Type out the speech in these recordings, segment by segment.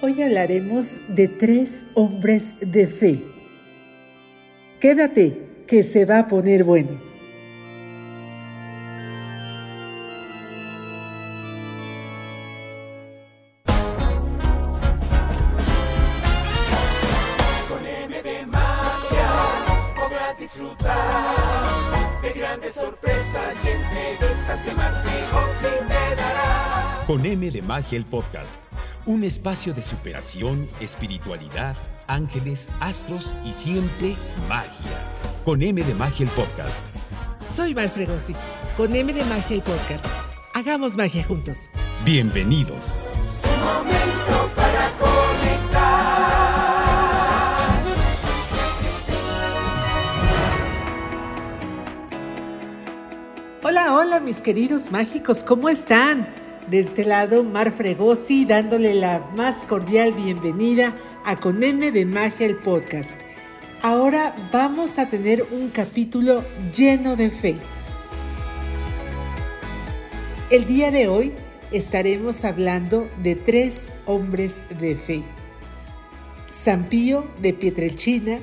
Hoy hablaremos de tres hombres de fe. Quédate, que se va a poner bueno. Con M de magia podrás disfrutar de grandes sorpresas y entrevistas que Martín te dará. Con M de Magia el podcast. Un espacio de superación, espiritualidad, ángeles, astros y siempre magia. Con M de Magia el podcast. Soy Val Fregosi, con M de Magia el podcast. Hagamos magia juntos. Bienvenidos. Un momento para conectar. Hola, hola mis queridos mágicos, ¿cómo están? De este lado, Mar Fregosi dándole la más cordial bienvenida a Con M de Magia el podcast. Ahora vamos a tener un capítulo lleno de fe. El día de hoy estaremos hablando de tres hombres de fe. San Pío de Pietrelcina,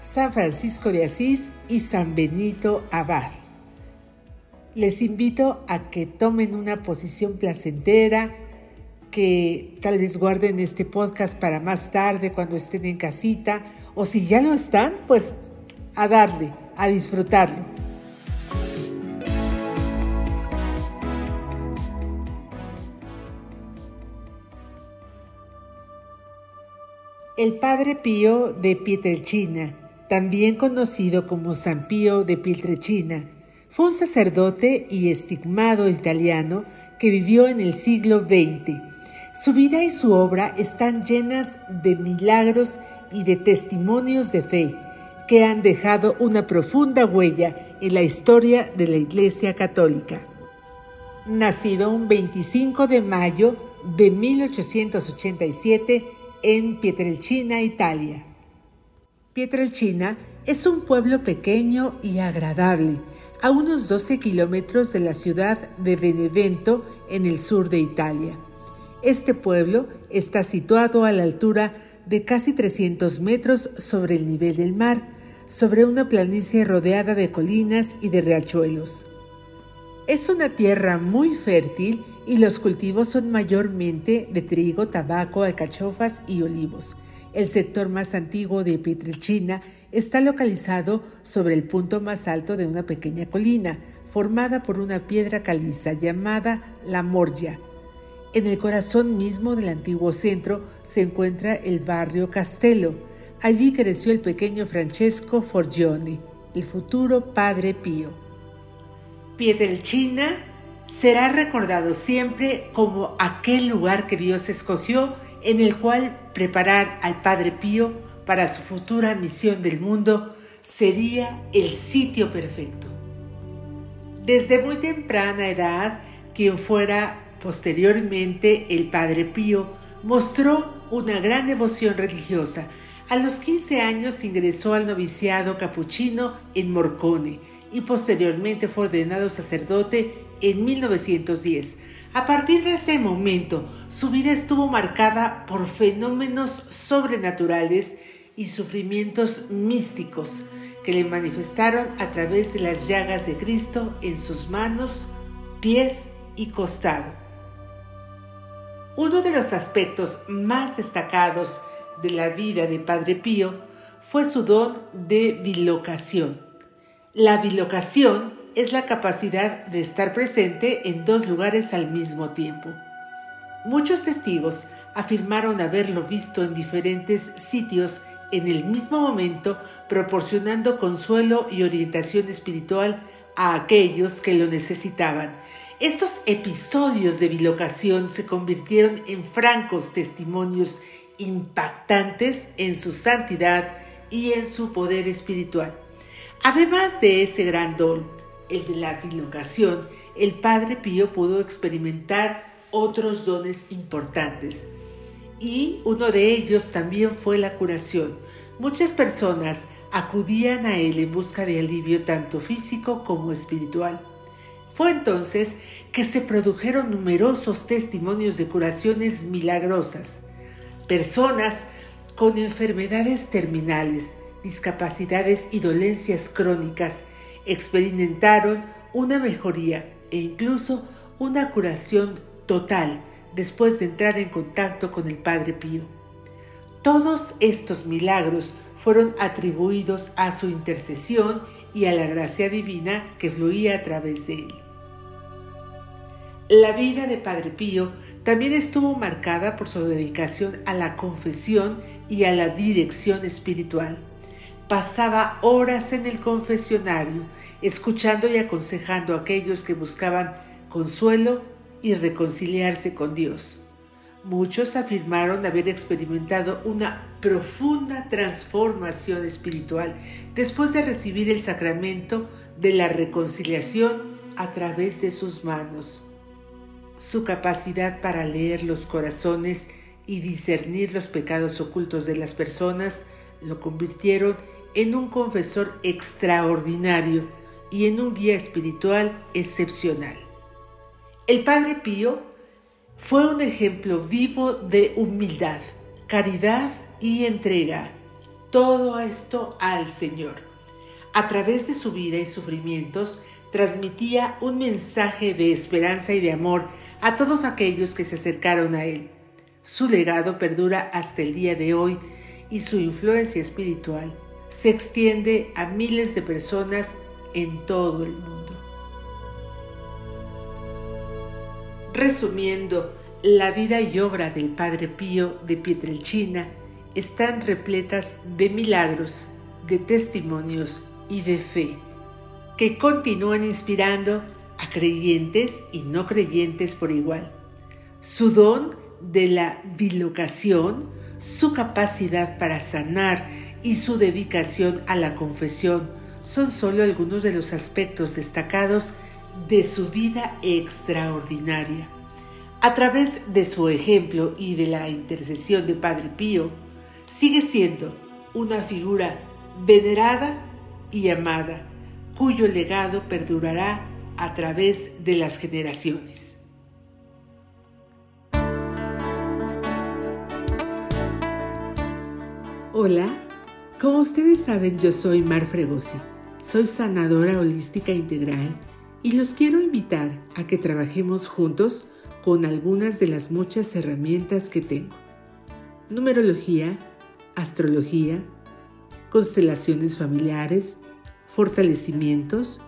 San Francisco de Asís y San Benito Abad. Les invito a que tomen una posición placentera, que tal vez guarden este podcast para más tarde cuando estén en casita o si ya lo están, pues a darle, a disfrutarlo. El Padre Pío de Pietrelcina, también conocido como San Pío de Pietrelcina, fue un sacerdote y estigmado italiano que vivió en el siglo XX. Su vida y su obra están llenas de milagros y de testimonios de fe que han dejado una profunda huella en la historia de la Iglesia Católica. Nacido un 25 de mayo de 1887 en Pietrelcina, Italia. Pietrelcina es un pueblo pequeño y agradable, a unos 12 kilómetros de la ciudad de Benevento, en el sur de Italia. Este pueblo está situado a la altura de casi 300 metros sobre el nivel del mar, sobre una planicie rodeada de colinas y de riachuelos. Es una tierra muy fértil y los cultivos son mayormente de trigo, tabaco, alcachofas y olivos. El sector más antiguo de Pietrelcina está localizado sobre el punto más alto de una pequeña colina, formada por una piedra caliza llamada La Morgia. En el corazón mismo del antiguo centro se encuentra el barrio Castello. Allí creció el pequeño Francesco Forgione, el futuro Padre Pío. Pietrelcina será recordado siempre como aquel lugar que Dios escogió en el cual preparar al Padre Pío para su futura misión del mundo sería el sitio perfecto. Desde muy temprana edad, quien fuera posteriormente el Padre Pío mostró una gran devoción religiosa. A los 15 años ingresó al noviciado capuchino en Morcone y posteriormente fue ordenado sacerdote en 1910. A partir de ese momento, su vida estuvo marcada por fenómenos sobrenaturales y sufrimientos místicos que le manifestaron a través de las llagas de Cristo en sus manos, pies y costado. Uno de los aspectos más destacados de la vida de Padre Pío fue su don de bilocación. La bilocación es la capacidad de estar presente en dos lugares al mismo tiempo. Muchos testigos afirmaron haberlo visto en diferentes sitios en el mismo momento, proporcionando consuelo y orientación espiritual a aquellos que lo necesitaban. Estos episodios de bilocación se convirtieron en francos testimonios impactantes en su santidad y en su poder espiritual. Además de ese gran don, el de la bilocación, el Padre Pío pudo experimentar otros dones importantes y uno de ellos también fue la curación. Muchas personas acudían a él en busca de alivio tanto físico como espiritual. Fue entonces que se produjeron numerosos testimonios de curaciones milagrosas. Personas con enfermedades terminales, discapacidades y dolencias crónicas experimentaron una mejoría e incluso una curación total después de entrar en contacto con el Padre Pío. Todos estos milagros fueron atribuidos a su intercesión y a la gracia divina que fluía a través de él. La vida de Padre Pío también estuvo marcada por su dedicación a la confesión y a la dirección espiritual. Pasaba horas en el confesionario, escuchando y aconsejando a aquellos que buscaban consuelo y reconciliarse con Dios. Muchos afirmaron haber experimentado una profunda transformación espiritual después de recibir el sacramento de la reconciliación a través de sus manos. Su capacidad para leer los corazones y discernir los pecados ocultos de las personas lo convirtieron en un confesor extraordinario y en un guía espiritual excepcional. El Padre Pío fue un ejemplo vivo de humildad, caridad y entrega. Todo esto al Señor. A través de su vida y sufrimientos, transmitía un mensaje de esperanza y de amor a todos aquellos que se acercaron a Él. Su legado perdura hasta el día de hoy y su influencia espiritual se extiende a miles de personas en todo el mundo. Resumiendo, la vida y obra del Padre Pío de Pietrelcina están repletas de milagros, de testimonios y de fe, que continúan inspirando a creyentes y no creyentes por igual. Su don de la bilocación, su capacidad para sanar y su dedicación a la confesión son solo algunos de los aspectos destacados de su vida extraordinaria. A través de su ejemplo y de la intercesión de Padre Pío, sigue siendo una figura venerada y amada, cuyo legado perdurará a través de las generaciones. Hola, como ustedes saben yo soy Mar Fregosi, soy sanadora holística integral y los quiero invitar a que trabajemos juntos con algunas de las muchas herramientas que tengo. Numerología, astrología, constelaciones familiares, fortalecimientos,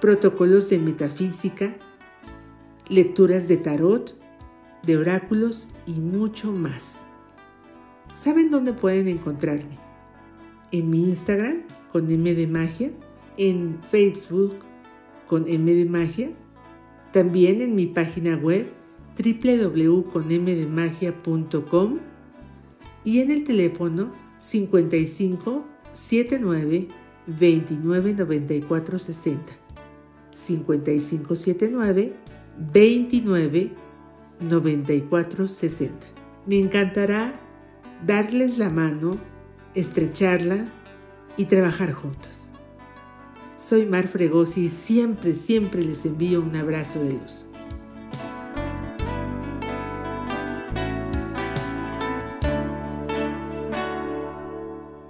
protocolos de metafísica, lecturas de tarot, de oráculos y mucho más. ¿Saben dónde pueden encontrarme? En mi Instagram con M de Magia, en Facebook con M de Magia, también en mi página web www.conmdemagia.com y en el teléfono 55 79 29 94 60. 5579 29 94 60. Me encantará darles la mano, estrecharla y trabajar juntos. Soy Mar Fregosi y siempre, siempre les envío un abrazo de luz.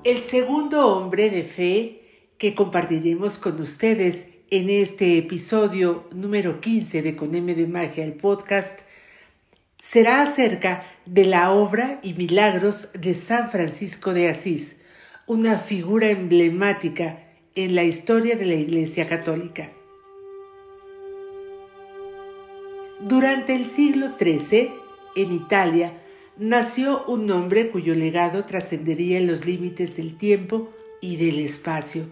El segundo hombre de fe que compartiremos con ustedes en este episodio número 15 de Con M de Magia, el podcast, será acerca de la obra y milagros de San Francisco de Asís, una figura emblemática en la historia de la Iglesia Católica. Durante el siglo XIII, en Italia, nació un hombre cuyo legado trascendería en los límites del tiempo y del espacio.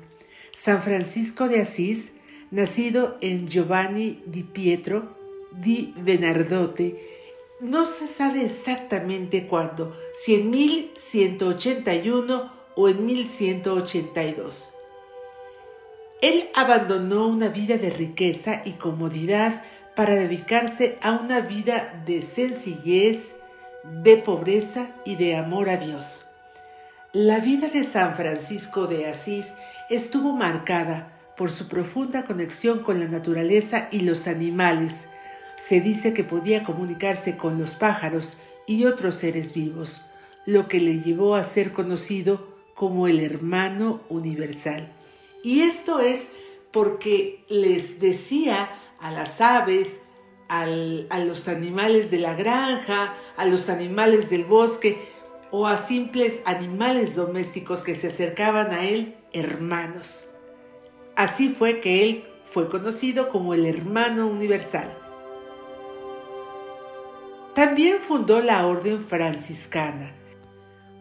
San Francisco de Asís, nacido en Giovanni di Pietro di Benardote, no se sabe exactamente cuándo, si en 1181 o en 1182. Él abandonó una vida de riqueza y comodidad para dedicarse a una vida de sencillez, de pobreza y de amor a Dios. La vida de San Francisco de Asís estuvo marcada por su profunda conexión con la naturaleza y los animales. Se dice que podía comunicarse con los pájaros y otros seres vivos, lo que le llevó a ser conocido como el hermano universal. Y esto es porque les decía a las aves, a los animales de la granja, a los animales del bosque o a simples animales domésticos que se acercaban a él, hermanos. Así fue que él fue conocido como el hermano universal. También fundó la Orden Franciscana,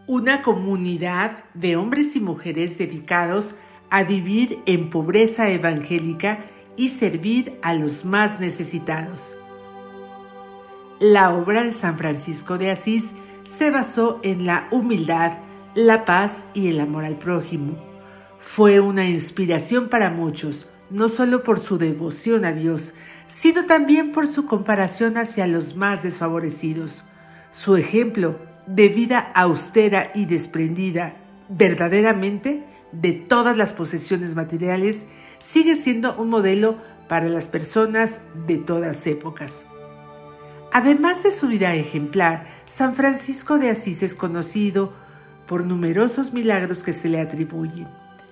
una comunidad de hombres y mujeres dedicados a vivir en pobreza evangélica y servir a los más necesitados. La obra de San Francisco de Asís se basó en la humildad, la paz y el amor al prójimo. Fue una inspiración para muchos, no solo por su devoción a Dios, sino también por su comparación hacia los más desfavorecidos. Su ejemplo de vida austera y desprendida, verdaderamente, de todas las posesiones materiales, sigue siendo un modelo para las personas de todas épocas. Además de su vida ejemplar, San Francisco de Asís es conocido por numerosos milagros que se le atribuyen.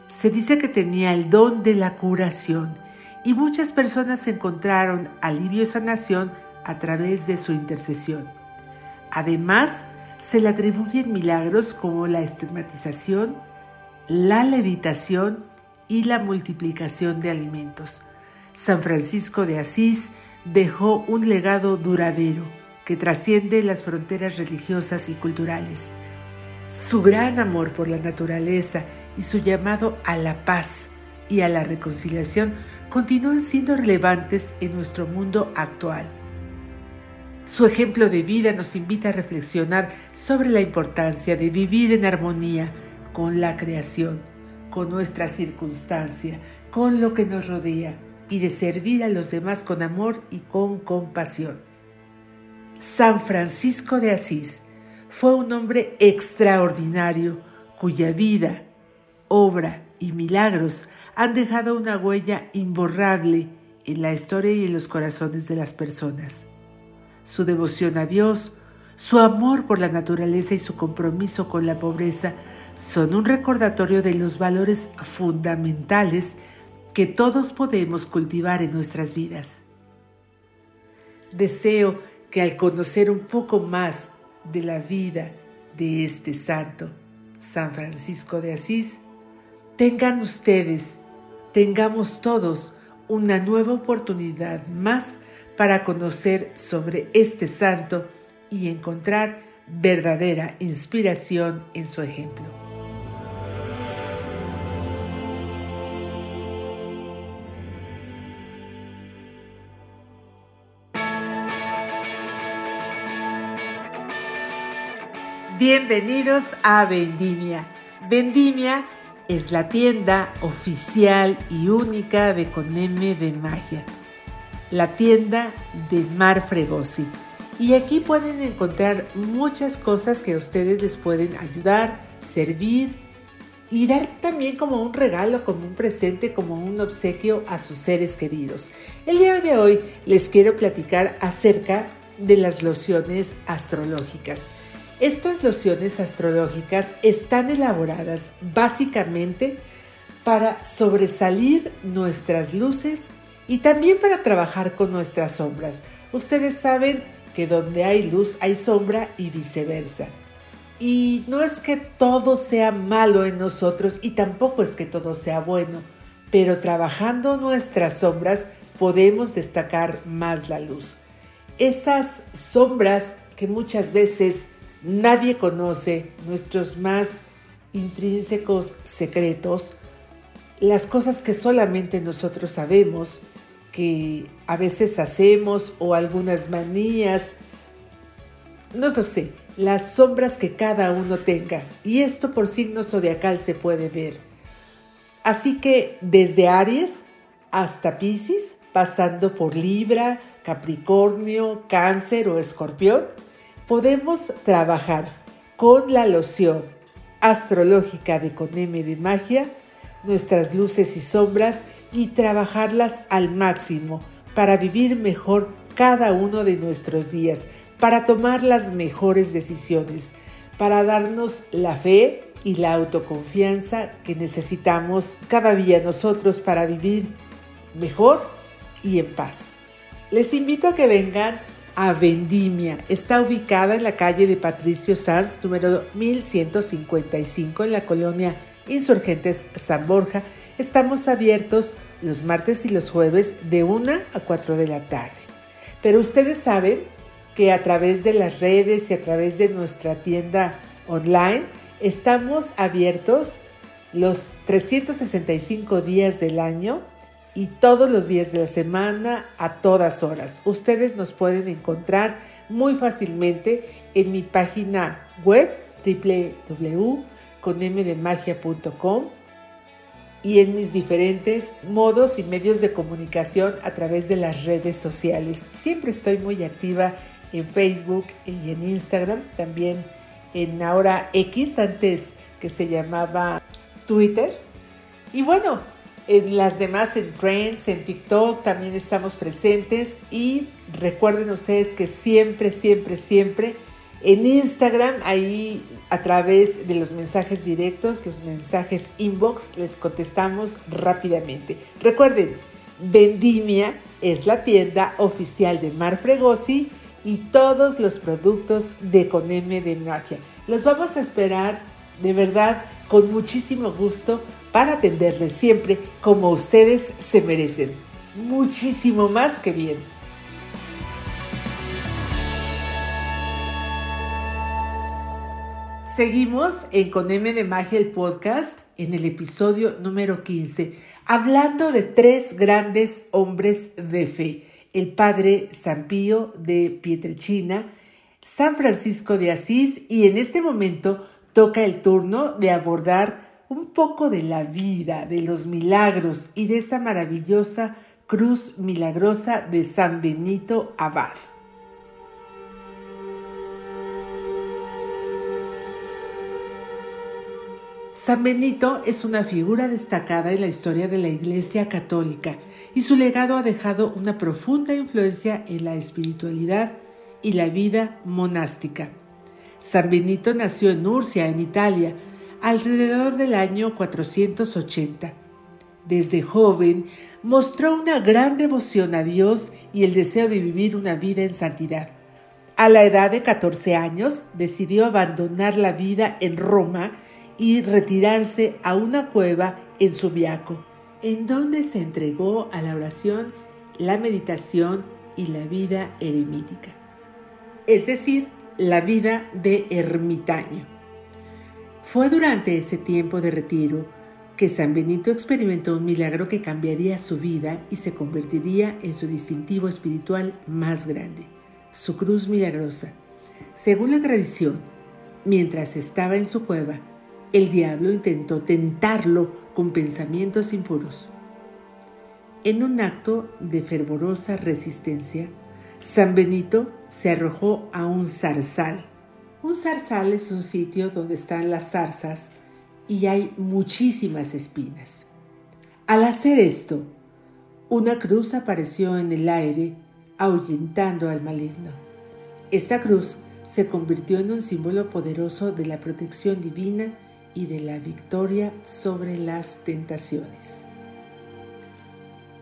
Se dice que tenía el don de la curación y muchas personas encontraron alivio y sanación a través de su intercesión. Además, se le atribuyen milagros como la estigmatización, la levitación y la multiplicación de alimentos. San Francisco de Asís dejó un legado duradero que trasciende las fronteras religiosas y culturales. Su gran amor por la naturaleza y su llamado a la paz y a la reconciliación continúan siendo relevantes en nuestro mundo actual. Su ejemplo de vida nos invita a reflexionar sobre la importancia de vivir en armonía con la creación, con nuestra circunstancia, con lo que nos rodea y de servir a los demás con amor y con compasión. San Francisco de Asís fue un hombre extraordinario cuya vida, obra y milagros han dejado una huella imborrable en la historia y en los corazones de las personas su devoción a Dios, su amor por la naturaleza y su compromiso con la pobreza son un recordatorio de los valores fundamentales que todos podemos cultivar en nuestras vidas. Deseo que al conocer un poco más de la vida de este santo, San Francisco de Asís, tengan ustedes, tengamos todos una nueva oportunidad más para conocer sobre este santo y encontrar verdadera inspiración en su ejemplo. Bienvenidos a Vendimia. Vendimia es la tienda oficial y única de Coneme de Magia la tienda de Mar Fregosi. Y aquí pueden encontrar muchas cosas que a ustedes les pueden ayudar, servir y dar también como un regalo, como un presente, como un obsequio a sus seres queridos. El día de hoy les quiero platicar acerca de las lociones astrológicas. Estas lociones astrológicas están elaboradas básicamente para sobresalir nuestras luces y también para trabajar con nuestras sombras. Ustedes saben que donde hay luz hay sombra y viceversa. Y no es que todo sea malo en nosotros y tampoco es que todo sea bueno, pero trabajando nuestras sombras podemos destacar más la luz. Esas sombras que muchas veces nadie conoce, nuestros más intrínsecos secretos, las cosas que solamente nosotros sabemos, que a veces hacemos o algunas manías, no lo sé, las sombras que cada uno tenga. Y esto por signo zodiacal se puede ver. Así que desde Aries hasta Pisces, pasando por Libra, Capricornio, Cáncer o Escorpión, podemos trabajar con la loción astrológica de Coneme de Magia nuestras luces y sombras y trabajarlas al máximo para vivir mejor cada uno de nuestros días, para tomar las mejores decisiones, para darnos la fe y la autoconfianza que necesitamos cada día nosotros para vivir mejor y en paz. Les invito a que vengan a Vendimia. Está ubicada en la calle de Patricio Sanz, número 1155, en la colonia Insurgentes San Borja. Estamos abiertos los martes y los jueves de 1 a 4 de la tarde. Pero ustedes saben que a través de las redes y a través de nuestra tienda online estamos abiertos los 365 días del año y todos los días de la semana a todas horas. Ustedes nos pueden encontrar muy fácilmente en mi página web www.conmdemagia.com y en mis diferentes modos y medios de comunicación a través de las redes sociales. Siempre estoy muy activa en Facebook y en Instagram, también en ahora X, antes que se llamaba Twitter. Y bueno, en las demás, en Trends, en TikTok, también estamos presentes. Y recuerden ustedes que siempre, siempre, siempre en Instagram, ahí a través de los mensajes directos, los mensajes inbox, les contestamos rápidamente. Recuerden, Vendimia es la tienda oficial de Mar Fregosi y todos los productos de Coneme de Magia. Los vamos a esperar de verdad con muchísimo gusto para atenderles siempre como ustedes se merecen. Muchísimo más que bien. Seguimos en Con M de Magia el podcast en el episodio número 15, hablando de tres grandes hombres de fe el padre San Pío de Pietrechina, San Francisco de Asís y en este momento toca el turno de abordar un poco de la vida, de los milagros y de esa maravillosa cruz milagrosa de San Benito Abad. San Benito es una figura destacada en la historia de la Iglesia Católica y su legado ha dejado una profunda influencia en la espiritualidad y la vida monástica. San Benito nació en Nurcia, en Italia, alrededor del año 480. Desde joven mostró una gran devoción a Dios y el deseo de vivir una vida en santidad. A la edad de 14 años decidió abandonar la vida en Roma y retirarse a una cueva en Subiaco en donde se entregó a la oración, la meditación y la vida eremítica, es decir, la vida de ermitaño. Fue durante ese tiempo de retiro que San Benito experimentó un milagro que cambiaría su vida y se convertiría en su distintivo espiritual más grande, su cruz milagrosa. Según la tradición, mientras estaba en su cueva, el diablo intentó tentarlo con pensamientos impuros. En un acto de fervorosa resistencia, San Benito se arrojó a un zarzal. Un zarzal es un sitio donde están las zarzas y hay muchísimas espinas. Al hacer esto, una cruz apareció en el aire ahuyentando al maligno. Esta cruz se convirtió en un símbolo poderoso de la protección divina y de la victoria sobre las tentaciones.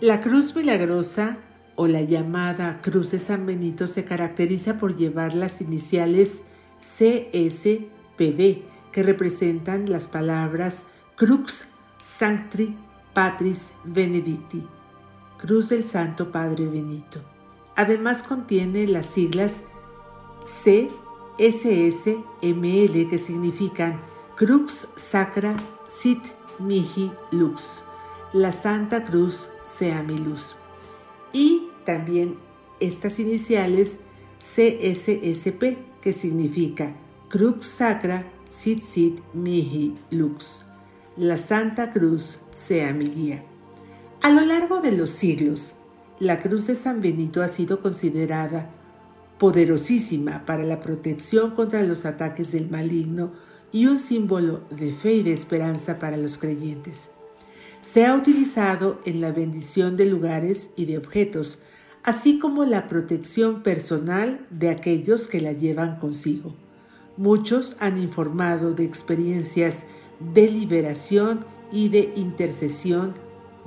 La cruz milagrosa o la llamada Cruz de San Benito se caracteriza por llevar las iniciales CSPB que representan las palabras Crux Sancti Patris Benedicti, Cruz del Santo Padre Benito. Además contiene las siglas CSSML que significan Crux Sacra Sit Mihi Lux. La Santa Cruz sea mi luz. Y también estas iniciales CSSP, que significa Crux Sacra Sit Sit Mihi Lux. La Santa Cruz sea mi guía. A lo largo de los siglos, la Cruz de San Benito ha sido considerada poderosísima para la protección contra los ataques del maligno y un símbolo de fe y de esperanza para los creyentes. Se ha utilizado en la bendición de lugares y de objetos, así como la protección personal de aquellos que la llevan consigo. Muchos han informado de experiencias de liberación y de intercesión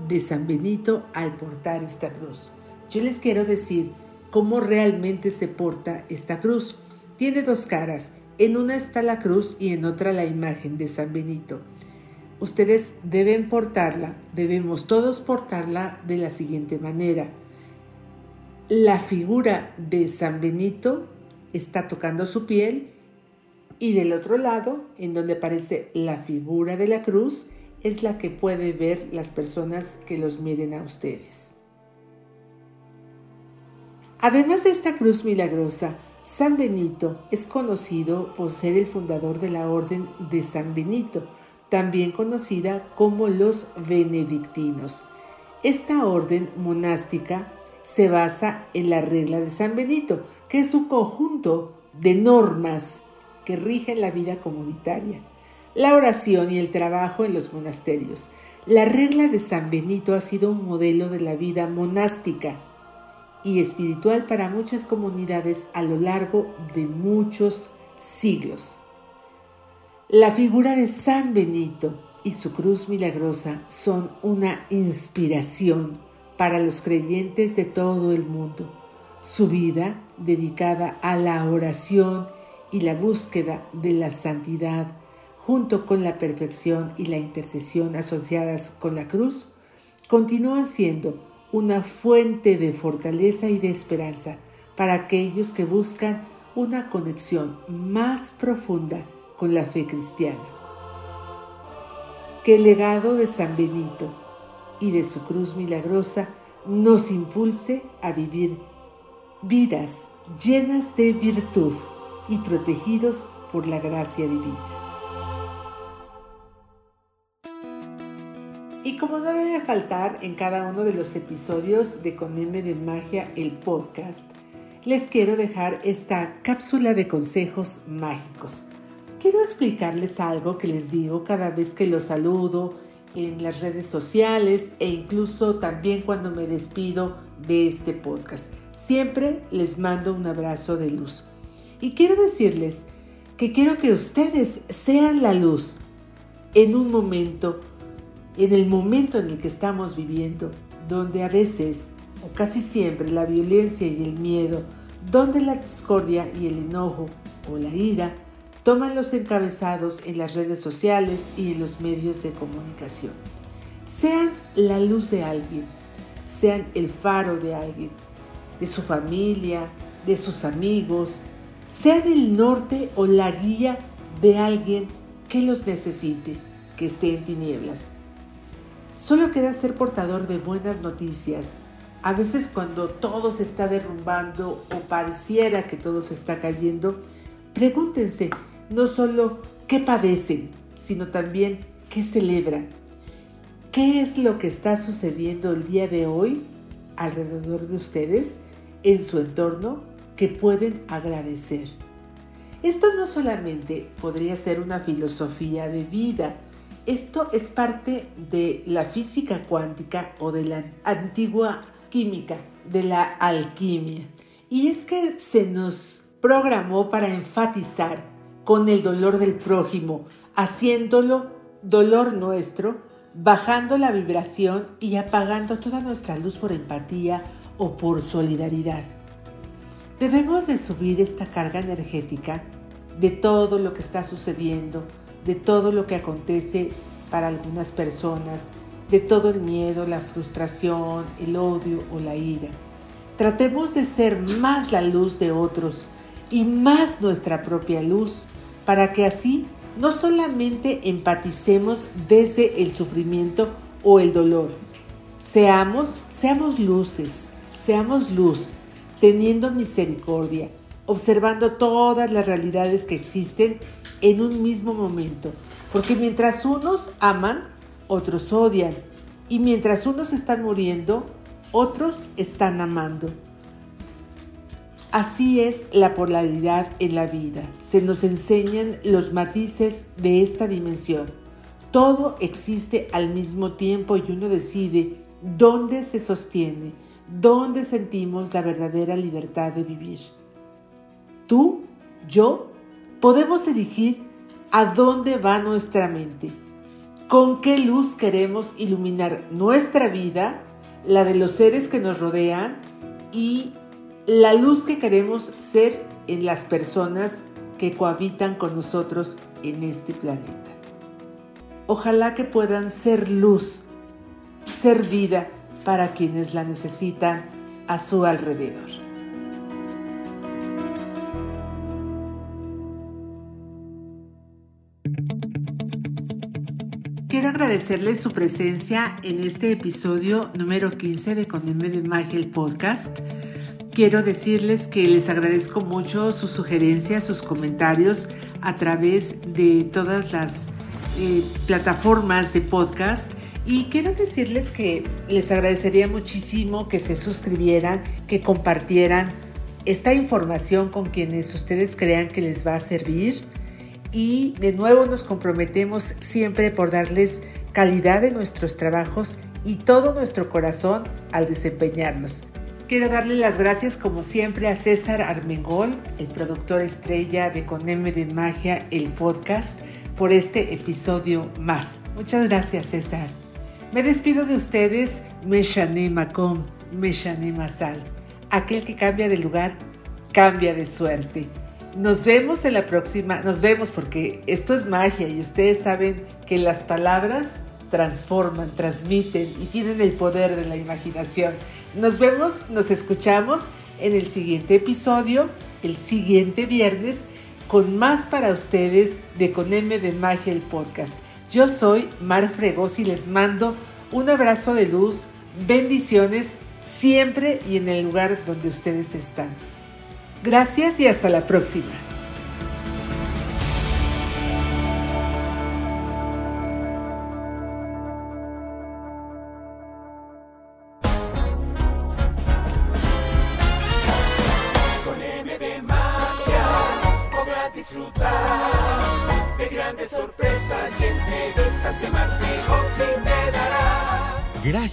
de San Benito al portar esta cruz. Yo les quiero decir cómo realmente se porta esta cruz. Tiene dos caras, en una está la cruz y en otra la imagen de San Benito. Ustedes deben portarla, debemos todos portarla de la siguiente manera. La figura de San Benito está tocando su piel y del otro lado, en donde aparece la figura de la cruz, es la que puede ver las personas que los miren a ustedes. Además de esta cruz milagrosa, San Benito es conocido por ser el fundador de la Orden de San Benito, también conocida como los benedictinos. Esta orden monástica se basa en la regla de San Benito, que es un conjunto de normas que rigen la vida comunitaria, la oración y el trabajo en los monasterios. La regla de San Benito ha sido un modelo de la vida monástica y espiritual para muchas comunidades a lo largo de muchos siglos. La figura de San Benito y su cruz milagrosa son una inspiración para los creyentes de todo el mundo. Su vida, dedicada a la oración y la búsqueda de la santidad, junto con la perfección y la intercesión asociadas con la cruz, continúan siendo una fuente de fortaleza y de esperanza para aquellos que buscan una conexión más profunda con la fe cristiana. Que el legado de San Benito y de su cruz milagrosa nos impulse a vivir vidas llenas de virtud y protegidos por la gracia divina. Y como no debe faltar en cada uno de los episodios de Con M de Magia, el podcast, les quiero dejar esta cápsula de consejos mágicos. Quiero explicarles algo que les digo cada vez que los saludo en las redes sociales e incluso también cuando me despido de este podcast. Siempre les mando un abrazo de luz. Y quiero decirles que quiero que ustedes sean la luz en un momento en el momento en el que estamos viviendo, donde a veces o casi siempre la violencia y el miedo, donde la discordia y el enojo o la ira toman los encabezados en las redes sociales y en los medios de comunicación. Sean la luz de alguien, sean el faro de alguien, de su familia, de sus amigos, sean el norte o la guía de alguien que los necesite, que esté en tinieblas. Solo queda ser portador de buenas noticias. A veces cuando todo se está derrumbando o pareciera que todo se está cayendo, pregúntense no solo qué padecen, sino también qué celebran. ¿Qué es lo que está sucediendo el día de hoy alrededor de ustedes, en su entorno, que pueden agradecer? Esto no solamente podría ser una filosofía de vida, esto es parte de la física cuántica o de la antigua química, de la alquimia. Y es que se nos programó para enfatizar con el dolor del prójimo, haciéndolo dolor nuestro, bajando la vibración y apagando toda nuestra luz por empatía o por solidaridad. Debemos de subir esta carga energética de todo lo que está sucediendo, de todo lo que acontece para algunas personas, de todo el miedo, la frustración, el odio o la ira. Tratemos de ser más la luz de otros y más nuestra propia luz para que así no solamente empaticemos desde el sufrimiento o el dolor, seamos, seamos luces, seamos luz, teniendo misericordia, observando todas las realidades que existen en un mismo momento. Porque mientras unos aman, otros odian. Y mientras unos están muriendo, otros están amando. Así es la polaridad en la vida. Se nos enseñan los matices de esta dimensión. Todo existe al mismo tiempo y uno decide dónde se sostiene, donde sentimos la verdadera libertad de vivir. Tú, yo, podemos elegir a dónde va nuestra mente, con qué luz queremos iluminar nuestra vida, la de los seres que nos rodean y la luz que queremos ser en las personas que cohabitan con nosotros en este planeta. Ojalá que puedan ser luz, ser vida para quienes la necesitan a su alrededor. Quiero agradecerles su presencia en este episodio número 15 de Con de Magia el podcast. Quiero decirles que les agradezco mucho sus sugerencias, sus comentarios a través de todas las eh, plataformas de podcast y quiero decirles que les agradecería muchísimo que se suscribieran, que compartieran esta información con quienes ustedes crean que les va a servir. Y de nuevo nos comprometemos siempre por darles calidad en nuestros trabajos y todo nuestro corazón al desempeñarnos. Quiero darle las gracias como siempre a César Armengol, el productor estrella de Con M de Magia, el podcast, por este episodio más. Muchas gracias César. Me despido de ustedes, Meshane Macom, Meshane Masal. Aquel que cambia de lugar, cambia de suerte. Nos vemos en la próxima, nos vemos porque esto es magia y ustedes saben que las palabras transforman, transmiten y tienen el poder de la imaginación. Nos vemos, nos escuchamos en el siguiente episodio, el siguiente viernes, con más para ustedes de Con M de Magia el podcast. Yo soy Mar Fregos y les mando un abrazo de luz, bendiciones siempre y en el lugar donde ustedes están. Gracias y hasta la próxima.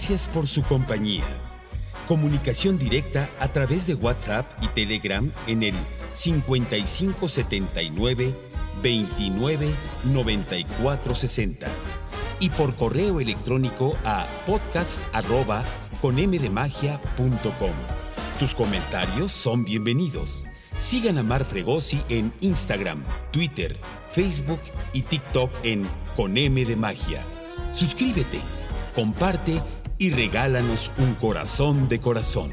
Gracias por su compañía. Comunicación directa a través de WhatsApp y Telegram en el 5579 29 94 60 y por correo electrónico a podcast arroba. Tus comentarios son bienvenidos. Sigan a Mar Fregosi en Instagram, Twitter, Facebook y TikTok en Con de Magia. Suscríbete, comparte y regálanos un corazón de corazón.